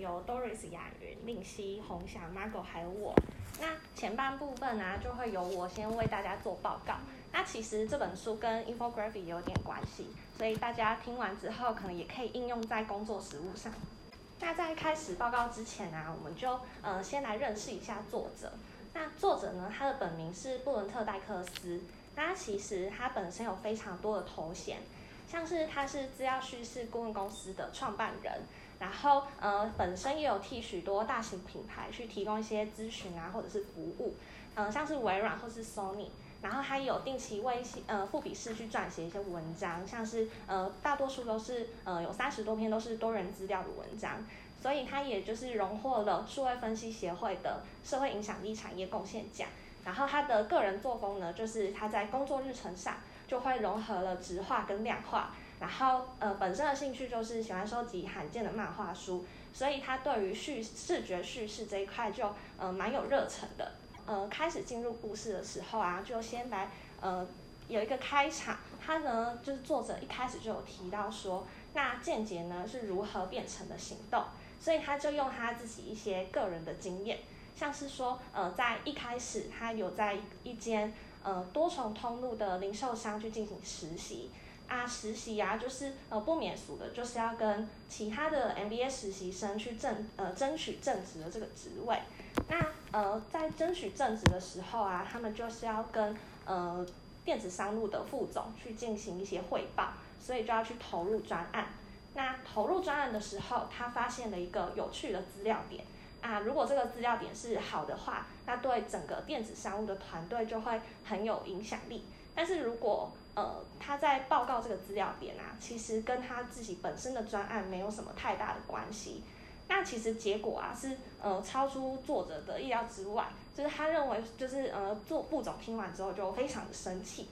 由 Doris、雅云、令希、红霞、Margo，还有我。那前半部分呢、就会由我先为大家做报告。那其实这本书跟 infographic 有点关系，所以大家听完之后，可能也可以应用在工作实务上。那在开始报告之前啊，我们就呃先来认识一下作者。那作者呢，他的本名是布伦特·戴克斯。那其实他本身有非常多的头衔，像是他是资料叙事顾问公司的创办人。然后，呃，本身也有替许多大型品牌去提供一些咨询啊，或者是服务，嗯、呃，像是微软或是 Sony。然后他有定期为呃富比士去撰写一些文章，像是呃大多数都是呃有三十多篇都是多人资料的文章，所以他也就是荣获了数位分析协会的社会影响力产业贡献奖。然后他的个人作风呢，就是他在工作日程上就会融合了质化跟量化。然后，呃，本身的兴趣就是喜欢收集罕见的漫画书，所以他对于叙视觉叙事这一块就呃蛮有热忱的。呃，开始进入故事的时候啊，就先来呃有一个开场，他呢就是作者一开始就有提到说，那见解呢是如何变成的行动，所以他就用他自己一些个人的经验，像是说呃在一开始他有在一间呃多重通路的零售商去进行实习。啊，实习啊，就是呃不免俗的，就是要跟其他的 MBA 实习生去争呃争取正职的这个职位。那呃在争取正职的时候啊，他们就是要跟呃电子商务的副总去进行一些汇报，所以就要去投入专案。那投入专案的时候，他发现了一个有趣的资料点啊，如果这个资料点是好的话，那对整个电子商务的团队就会很有影响力。但是如果呃，他在报告这个资料点啊，其实跟他自己本身的专案没有什么太大的关系。那其实结果啊是呃超出作者的意料之外，就是他认为就是呃做副总听完之后就非常的生气。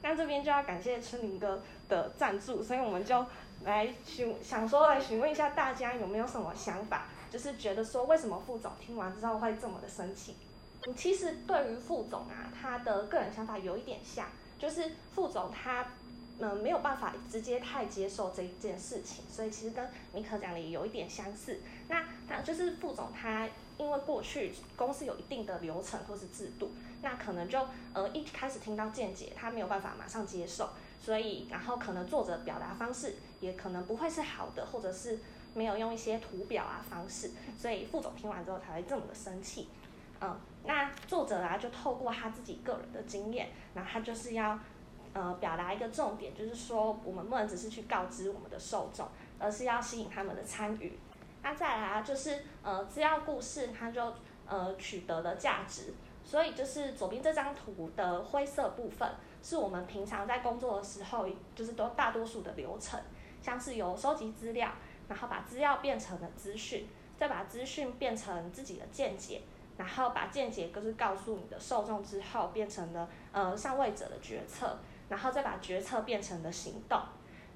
那这边就要感谢春林哥的赞助，所以我们就来询想说来询问一下大家有没有什么想法，就是觉得说为什么副总听完之后会这么的生气？其实对于副总啊，他的个人想法有一点像。就是副总他，嗯、没有办法直接太接受这一件事情，所以其实跟尼可讲的也有一点相似。那他就是副总他，因为过去公司有一定的流程或是制度，那可能就呃一开始听到见解，他没有办法马上接受，所以然后可能作者表达方式也可能不会是好的，或者是没有用一些图表啊方式，所以副总听完之后才会这么的生气。嗯，那作者啊，就透过他自己个人的经验，那他就是要，呃，表达一个重点，就是说我们不能只是去告知我们的受众，而是要吸引他们的参与。那再来啊，就是呃，资料故事它就呃取得了价值，所以就是左边这张图的灰色部分，是我们平常在工作的时候，就是都大多数的流程，像是由收集资料，然后把资料变成了资讯，再把资讯变成自己的见解。然后把见解就是告诉你的受众之后，变成了呃上位者的决策，然后再把决策变成了行动。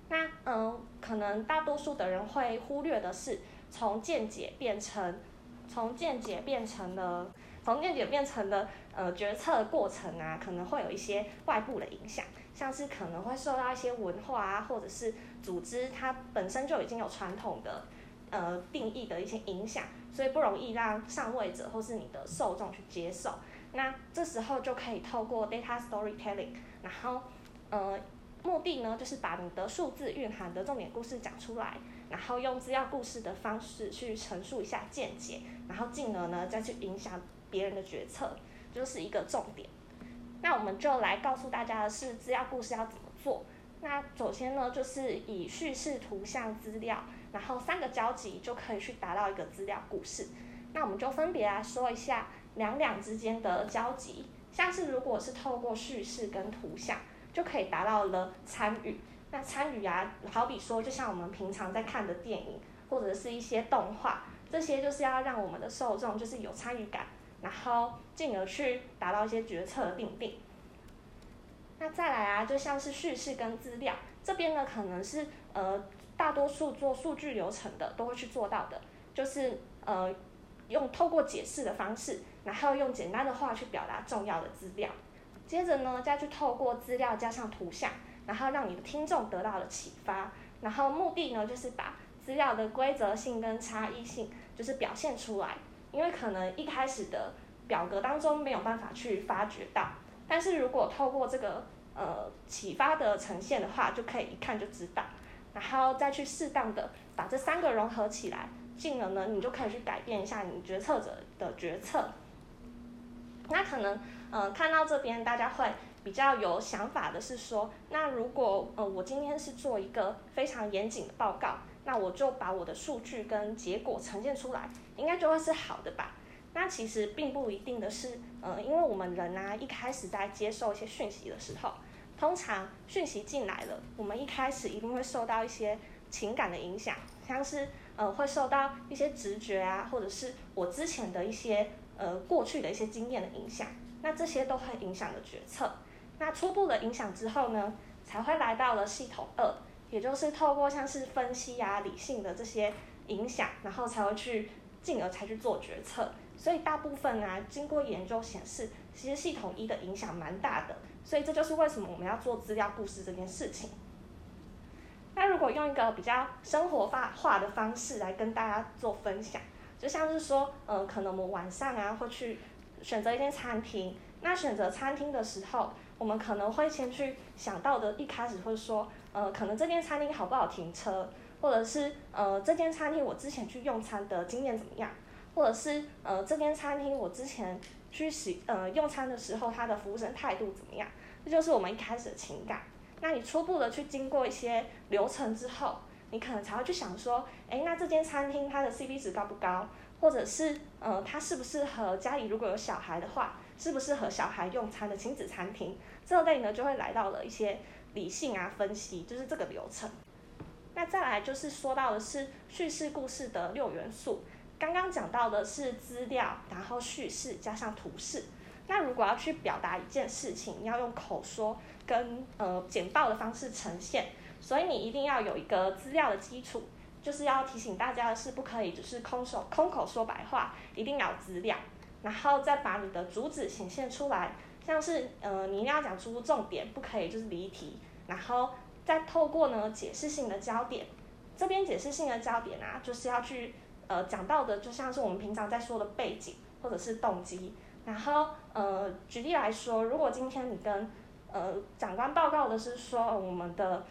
那嗯、可能大多数的人会忽略的是，从见解变成，从见解变成了，从见解变成了呃决策的过程啊，可能会有一些外部的影响，像是可能会受到一些文化啊，或者是组织它本身就已经有传统的呃定义的一些影响。所以不容易让上位者或是你的受众去接受，那这时候就可以透过 data storytelling，然后，呃，目的呢就是把你的数字蕴含的重点故事讲出来，然后用资料故事的方式去陈述一下见解，然后进而呢再去影响别人的决策，就是一个重点。那我们就来告诉大家的是资料故事要怎么做。那首先呢就是以叙事、图像、资料。然后三个交集就可以去达到一个资料故事。那我们就分别来说一下两两之间的交集。像是如果是透过叙事跟图像，就可以达到了参与。那参与啊，好比说，就像我们平常在看的电影，或者是一些动画，这些就是要让我们的受众就是有参与感，然后进而去达到一些决策的定定。那再来啊，就像是叙事跟资料这边呢，可能是呃。大多数做数据流程的都会去做到的，就是呃用透过解释的方式，然后用简单的话去表达重要的资料，接着呢再去透过资料加上图像，然后让你的听众得到了启发，然后目的呢就是把资料的规则性跟差异性就是表现出来，因为可能一开始的表格当中没有办法去发掘到，但是如果透过这个呃启发的呈现的话，就可以一看就知道，然后再去适当的把这三个融合起来，进而呢，你就可以去改变一下你决策者的决策。那可能嗯、看到这边大家会比较有想法的是说，那如果呃我今天是做一个非常严谨的报告。那我就把我的数据跟结果呈现出来，应该就会是好的吧？那其实并不一定的是，呃，因为我们人啊，一开始在接受一些讯息的时候，通常讯息进来了，我们一开始一定会受到一些情感的影响，像是呃会受到一些直觉啊，或者是我之前的一些呃过去的一些经验的影响，那这些都会影响的决策。那初步的影响之后呢，才会来到了系统二。也就是透过像是分析啊、理性的这些影响，然后才会去进而才去做决策。所以大部分啊，经过研究显示，其实系统一的影响蛮大的。所以这就是为什么我们要做资料故事这件事情。那如果用一个比较生活化化的方式来跟大家做分享，就像是说，呃，可能我们晚上啊会去选择一间餐厅，那选择餐厅的时候，我们可能会先去想到的，一开始会说。呃，可能这间餐厅好不好停车，或者是呃，这间餐厅我之前去用餐的经验怎么样，或者是呃，这间餐厅我之前去洗呃用餐的时候，他的服务生态度怎么样？这就是我们一开始的情感。那你初步的去经过一些流程之后，你可能才会去想说，哎，那这间餐厅它的 CP 值高不高？或者是呃，它适不适合家里如果有小孩的话，适不适合小孩用餐的亲子餐厅？这类呢，就会来到了一些。理性啊，分析就是这个流程。那再来就是说到的是叙事故事的六元素。刚刚讲到的是资料，然后叙事加上图示。那如果要去表达一件事情，要用口说跟呃简报的方式呈现，所以你一定要有一个资料的基础。就是要提醒大家的是，不可以只是空手空口说白话，一定要有资料，然后再把你的主旨显现出来。像是呃，你一定要讲出重点，不可以就是离题，然后再透过呢解释性的焦点，这边解释性的焦点啊，就是要去呃讲到的，就像是我们平常在说的背景或者是动机，然后呃举例来说，如果今天你跟呃长官报告的是说我们的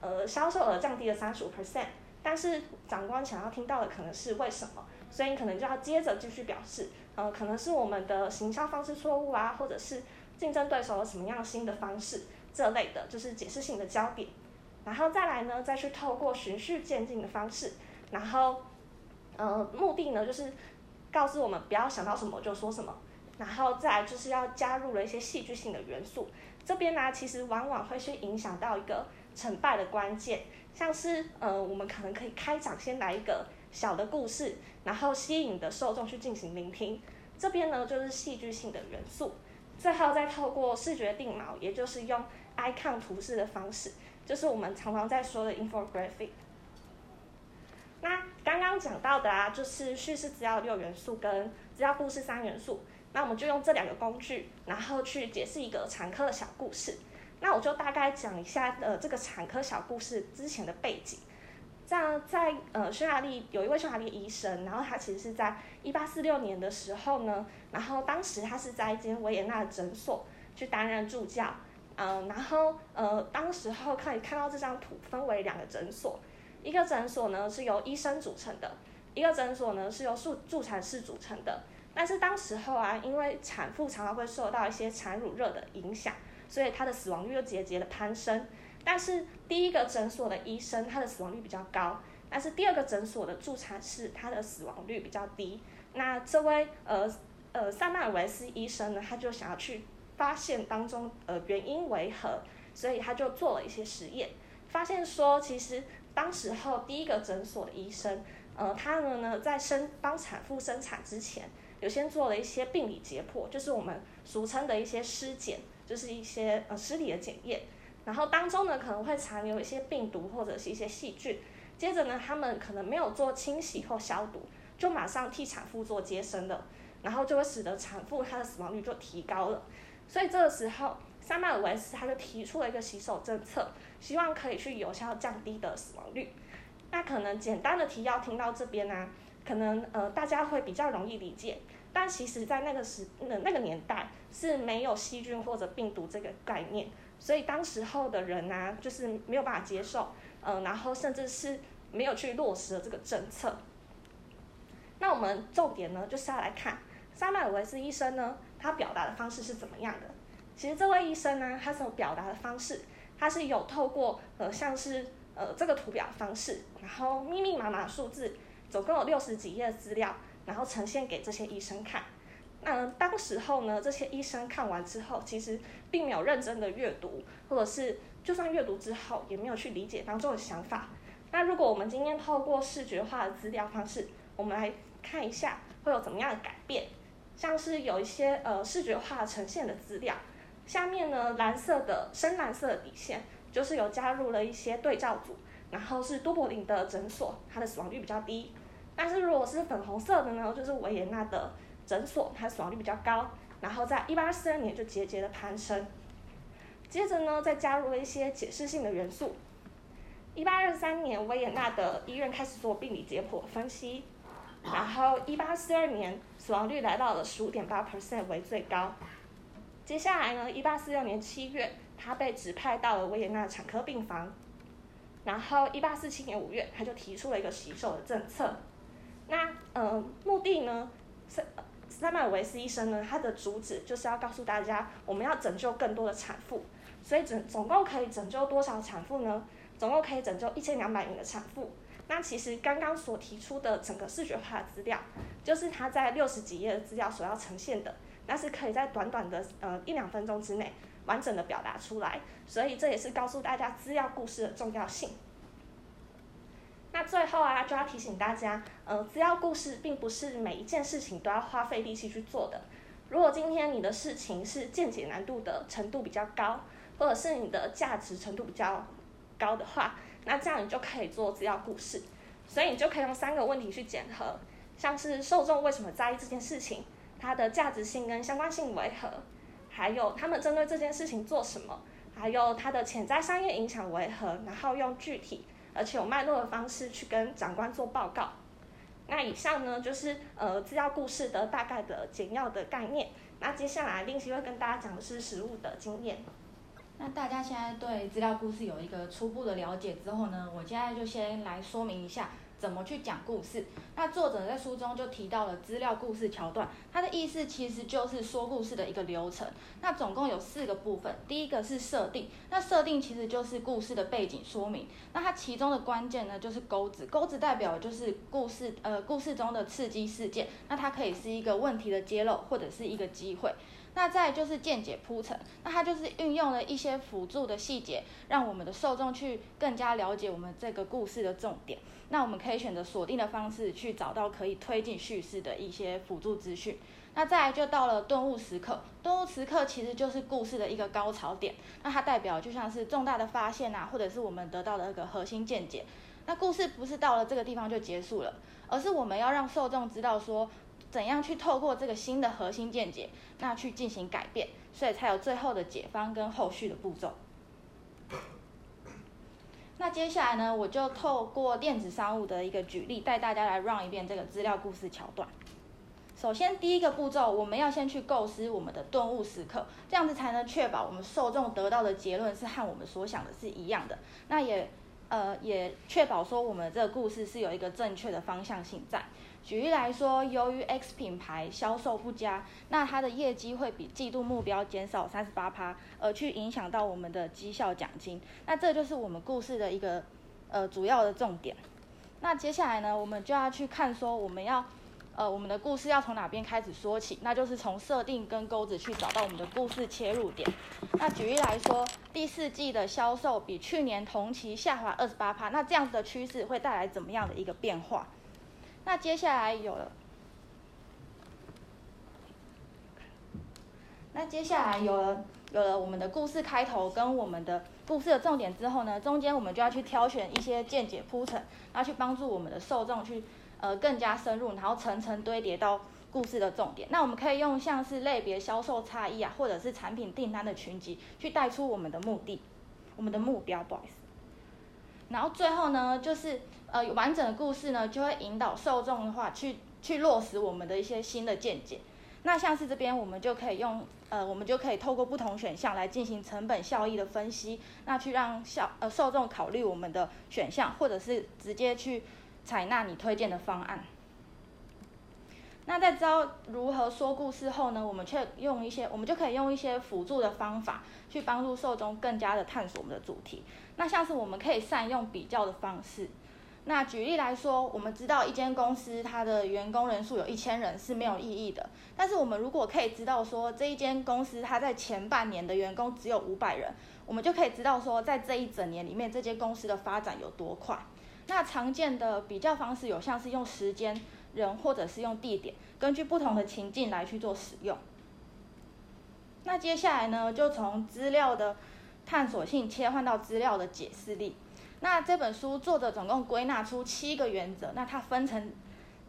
呃销售额降低了三十五 percent，但是长官想要听到的可能是为什么，所以你可能就要接着继续表示。呃，可能是我们的行销方式错误啊，或者是竞争对手有什么样新的方式，这类的，就是解释性的焦点。然后再来呢，再去透过循序渐进的方式，然后，呃，目的呢就是告诉我们不要想到什么就说什么。然后再来就是要加入了一些戏剧性的元素，这边呢其实往往会去影响到一个成败的关键，像是呃，我们可能可以开场先来一个。小的故事，然后吸引的受众去进行聆听，这边呢就是戏剧性的元素。最后再透过视觉定锚，也就是用 icon 图示的方式，就是我们常常在说的 infographic。那刚刚讲到的啊，就是叙事资料六元素跟资料故事三元素。那我们就用这两个工具，然后去解释一个产科的小故事。那我就大概讲一下呃这个产科小故事之前的背景。像在呃匈牙利有一位匈牙利医生，然后他其实是在一八四六年的时候呢，然后当时他是在一间维也纳的诊所去担任助教，嗯、然后呃当时候可以看到这张图分为两个诊所，一个诊所呢是由医生组成的，一个诊所呢是由助助产士组成的，但是当时候啊，因为产妇常常会受到一些产乳热的影响，所以她的死亡率又节节的攀升。但是第一个诊所的医生，他的死亡率比较高，但是第二个诊所的助产士，他的死亡率比较低。那这位呃呃萨麦尔维斯医生呢，他就想要去发现当中呃原因为何，所以他就做了一些实验，发现说其实当时候第一个诊所的医生，呃他们呢在生帮产妇生产之前，有先做了一些病理解剖，就是我们俗称的一些尸检，就是一些呃尸体的检验。然后当中呢，可能会残留一些病毒或者是一些细菌，接着呢，他们可能没有做清洗或消毒，就马上替产妇做接生了，然后就会使得产妇她的死亡率就提高了。所以这个时候，萨麦尔维斯他就提出了一个洗手政策，希望可以去有效降低的死亡率。那可能简单的提要听到这边呢、可能呃大家会比较容易理解。但其实，在那个时那个年代是没有细菌或者病毒这个概念，所以当时候的人啊，就是没有办法接受，嗯、呃，然后甚至是没有去落实这个政策。那我们重点呢，就是要来看萨麦尔维斯医生呢，他表达的方式是怎么样的。其实这位医生呢，他所表达的方式，它是有透过呃像是呃这个图表方式，然后密密麻麻数字，总共有六十几页资料。然后呈现给这些医生看，那当时候呢，这些医生看完之后，其实并没有认真的阅读，或者是就算阅读之后，也没有去理解当中的想法。那如果我们今天透过视觉化的资料方式，我们来看一下会有怎么样的改变，像是有一些呃视觉化呈现的资料，下面呢蓝色的深蓝色的底线，就是有加入了一些对照组，然后是多柏林的诊所，它的死亡率比较低。但是如果是粉红色的呢，就是维也纳的诊所，它死亡率比较高，然后在一八四二年就节节的攀升。接着呢，再加入了一些解释性的元素。一八二三年，维也纳的医院开始做病理解剖分析，然后一八四二年死亡率来到了十五点八 percent 为最高。接下来呢，一八四六年七月，他被指派到了维也纳产科病房，然后一八四七年五月，他就提出了一个洗手的政策。那呃，目的呢，萨萨麦维斯医生呢，他的主旨就是要告诉大家，我们要拯救更多的产妇，所以总总共可以拯救多少产妇呢？总共可以拯救一千两百名的产妇。那其实刚刚所提出的整个视觉化的资料，就是他在六十几页的资料所要呈现的，那是可以在短短的呃一两分钟之内完整的表达出来，所以这也是告诉大家资料故事的重要性。那最后啊，就要提醒大家，呃，资料故事并不是每一件事情都要花费力气去做的。如果今天你的事情是见解难度的程度比较高，或者是你的价值程度比较高的话，那这样你就可以做资料故事。所以你就可以用三个问题去检核，像是受众为什么在意这件事情，它的价值性跟相关性为何，还有他们针对这件事情做什么，还有它的潜在商业影响为何，然后用具体。而且有脉络的方式去跟长官做报告。那以上呢，就是呃资料故事的大概的简要的概念。那接下来，令希会跟大家讲的是实务的经验。那大家现在对资料故事有一个初步的了解之后呢，我现在就先来说明一下。怎么去讲故事？那作者在书中就提到了资料故事桥段，它的意思其实就是说故事的一个流程。那总共有四个部分，第一个是设定，那设定其实就是故事的背景说明。那它其中的关键呢，就是钩子，钩子代表就是故事，呃，故事中的刺激事件。那它可以是一个问题的揭露，或者是一个机会。那再就是见解铺陈，那它就是运用了一些辅助的细节，让我们的受众去更加了解我们这个故事的重点。那我们可以选择锁定的方式去找到可以推进叙事的一些辅助资讯。那再来就到了顿悟时刻，顿悟时刻其实就是故事的一个高潮点。那它代表就像是重大的发现啊，或者是我们得到的一个核心见解。那故事不是到了这个地方就结束了，而是我们要让受众知道说。怎样去透过这个新的核心见解，那去进行改变，所以才有最后的解方跟后续的步骤。那接下来呢，我就透过电子商务的一个举例，带大家来 run 一遍这个资料故事桥段。首先，第一个步骤，我们要先去构思我们的顿悟时刻，这样子才能确保我们受众得到的结论是和我们所想的是一样的。那也呃也确保说我们这个故事是有一个正确的方向性在。举例来说，由于 X 品牌销售不佳，那它的业绩会比季度目标减少三十八趴，而去影响到我们的绩效奖金。那这就是我们故事的一个呃主要的重点。那接下来呢，我们就要去看说我们要呃我们的故事要从哪边开始说起，那就是从设定跟钩子去找到我们的故事切入点。那举例来说，第四季的销售比去年同期下滑二十八趴，那这样子的趋势会带来怎么样的一个变化？那接下来有了，那接下来有了有了我们的故事开头跟我们的故事的重点之后呢，中间我们就要去挑选一些见解铺陈，然后去帮助我们的受众去呃更加深入，然后层层堆叠到故事的重点。那我们可以用像是类别销售差异啊，或者是产品订单的群集去带出我们的目的，我们的目标，不好意思。然后最后呢，就是呃完整的故事呢，就会引导受众的话去去落实我们的一些新的见解。那像是这边我们就可以用呃，我们就可以透过不同选项来进行成本效益的分析，那去让效呃受众考虑我们的选项，或者是直接去采纳你推荐的方案。那在知道如何说故事后呢，我们却用一些，我们就可以用一些辅助的方法去帮助受众更加的探索我们的主题。那像是我们可以善用比较的方式。那举例来说，我们知道一间公司它的员工人数有一千人是没有意义的，但是我们如果可以知道说这一间公司它在前半年的员工只有五百人，我们就可以知道说在这一整年里面这间公司的发展有多快。那常见的比较方式有像是用时间。人或者是用地点，根据不同的情境来去做使用。那接下来呢，就从资料的探索性切换到资料的解释力。那这本书作者总共归纳出七个原则，那它分成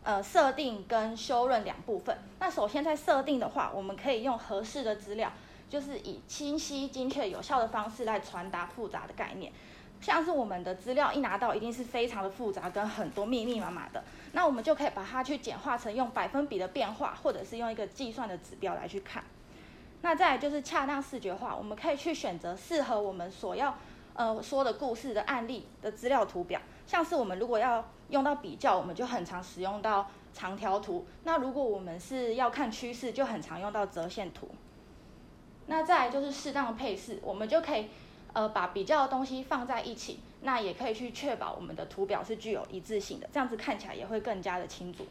呃设定跟修润两部分。那首先在设定的话，我们可以用合适的资料，就是以清晰、精确、有效的方式来传达复杂的概念。像是我们的资料一拿到，一定是非常的复杂，跟很多密密麻麻的。那我们就可以把它去简化成用百分比的变化，或者是用一个计算的指标来去看。那再来就是恰当视觉化，我们可以去选择适合我们所要呃说的故事的案例的资料图表。像是我们如果要用到比较，我们就很常使用到长条图。那如果我们是要看趋势，就很常用到折线图。那再来就是适当的配饰，我们就可以。呃，把比较的东西放在一起，那也可以去确保我们的图表是具有一致性的，这样子看起来也会更加的清楚。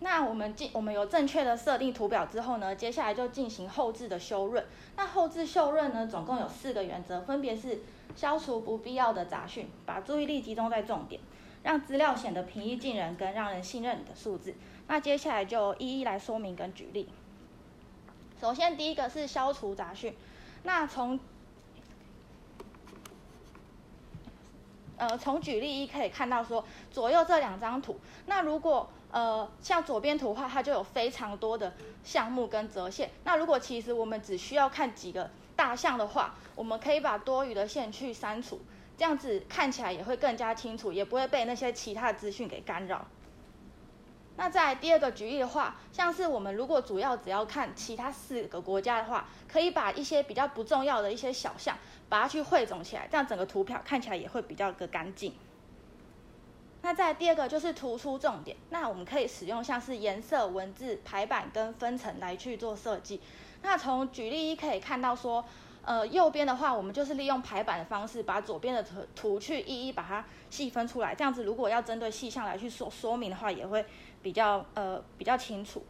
那我们进，我们有正确的设定图表之后呢，接下来就进行后置的修润。那后置修润呢，总共有四个原则，分别是消除不必要的杂讯，把注意力集中在重点，让资料显得平易近人，跟让人信任你的数字。那接下来就一一来说明跟举例。首先，第一个是消除杂讯，那从呃，从举例一可以看到说，左右这两张图，那如果呃像左边图画，它就有非常多的项目跟折线。那如果其实我们只需要看几个大项的话，我们可以把多余的线去删除，这样子看起来也会更加清楚，也不会被那些其他的资讯给干扰。那在第二个举例的话，像是我们如果主要只要看其他四个国家的话，可以把一些比较不重要的一些小项，把它去汇总起来，这样整个图表看起来也会比较的干净。那在第二个就是突出重点，那我们可以使用像是颜色、文字、排版跟分层来去做设计。那从举例一可以看到说。呃，右边的话，我们就是利用排版的方式，把左边的图图去一一把它细分出来。这样子，如果要针对细项来去说说明的话，也会比较呃比较清楚。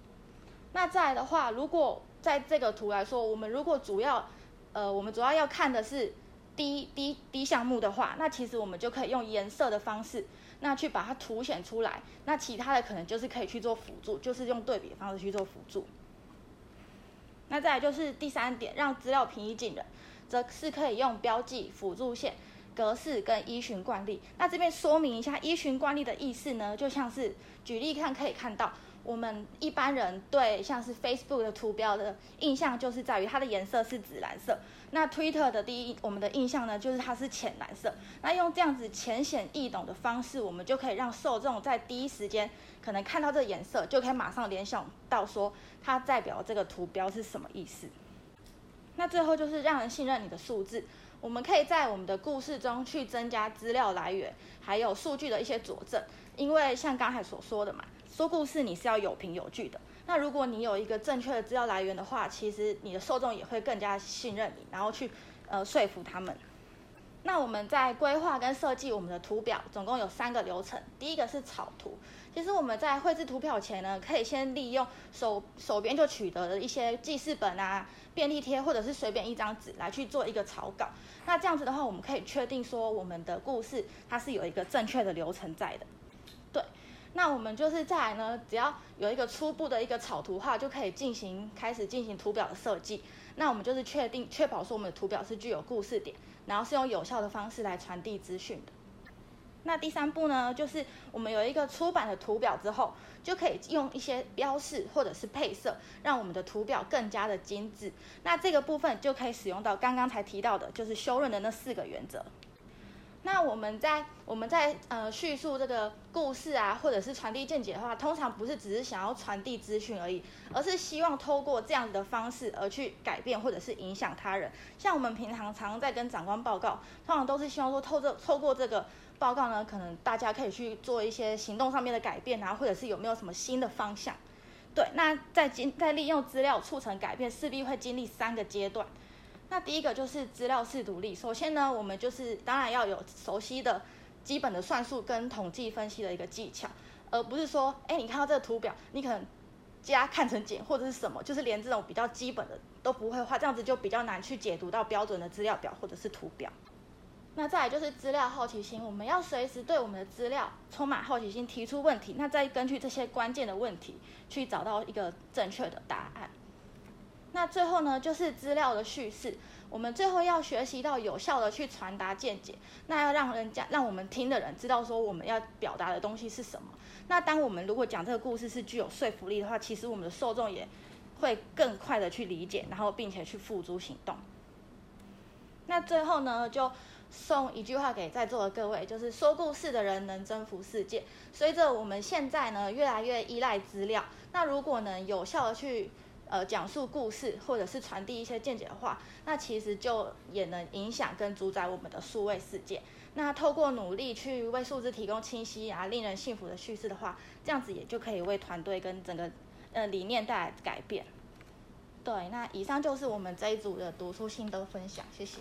那再来的话，如果在这个图来说，我们如果主要呃我们主要要看的是低低低项目的话，那其实我们就可以用颜色的方式，那去把它凸显出来。那其他的可能就是可以去做辅助，就是用对比的方式去做辅助。那再来就是第三点，让资料平易近人，则是可以用标记、辅助线、格式跟依循惯例。那这边说明一下依循惯例的意思呢，就像是举例看可以看到，我们一般人对像是 Facebook 的图标的印象就是在于它的颜色是紫蓝色。那 Twitter 的第一我们的印象呢，就是它是浅蓝色。那用这样子浅显易懂的方式，我们就可以让受众在第一时间可能看到这个颜色，就可以马上联想到说。它代表这个图标是什么意思？那最后就是让人信任你的数字。我们可以在我们的故事中去增加资料来源，还有数据的一些佐证。因为像刚才所说的嘛，说故事你是要有凭有据的。那如果你有一个正确的资料来源的话，其实你的受众也会更加信任你，然后去呃说服他们。那我们在规划跟设计我们的图表，总共有三个流程。第一个是草图。其实我们在绘制图表前呢，可以先利用手手边就取得的一些记事本啊、便利贴，或者是随便一张纸来去做一个草稿。那这样子的话，我们可以确定说我们的故事它是有一个正确的流程在的。那我们就是再来呢，只要有一个初步的一个草图画，就可以进行开始进行图表的设计。那我们就是确定确保说我们的图表是具有故事点，然后是用有效的方式来传递资讯的。那第三步呢，就是我们有一个出版的图表之后，就可以用一些标示或者是配色，让我们的图表更加的精致。那这个部分就可以使用到刚刚才提到的，就是修润的那四个原则。那我们在我们在呃叙述这个故事啊，或者是传递见解的话，通常不是只是想要传递资讯而已，而是希望透过这样子的方式而去改变或者是影响他人。像我们平常常在跟长官报告，通常都是希望说透这透过这个报告呢，可能大家可以去做一些行动上面的改变啊，或者是有没有什么新的方向。对，那在经在利用资料促成改变，势必会经历三个阶段。那第一个就是资料识读力。首先呢，我们就是当然要有熟悉的基本的算术跟统计分析的一个技巧，而不是说，哎，你看到这个图表，你可能加看成减或者是什么，就是连这种比较基本的都不会画，这样子就比较难去解读到标准的资料表或者是图表。那再来就是资料好奇心，我们要随时对我们的资料充满好奇心，提出问题，那再根据这些关键的问题去找到一个正确的答案。那最后呢，就是资料的叙事。我们最后要学习到有效的去传达见解，那要让人家让我们听的人知道说我们要表达的东西是什么。那当我们如果讲这个故事是具有说服力的话，其实我们的受众也会更快的去理解，然后并且去付诸行动。那最后呢，就送一句话给在座的各位，就是说故事的人能征服世界。随着我们现在呢越来越依赖资料，那如果能有效的去呃，讲述故事或者是传递一些见解的话，那其实就也能影响跟主宰我们的数位世界。那透过努力去为数字提供清晰啊、令人信服的叙事的话，这样子也就可以为团队跟整个呃理念带来改变。对，那以上就是我们这一组的读书心得分享，谢谢。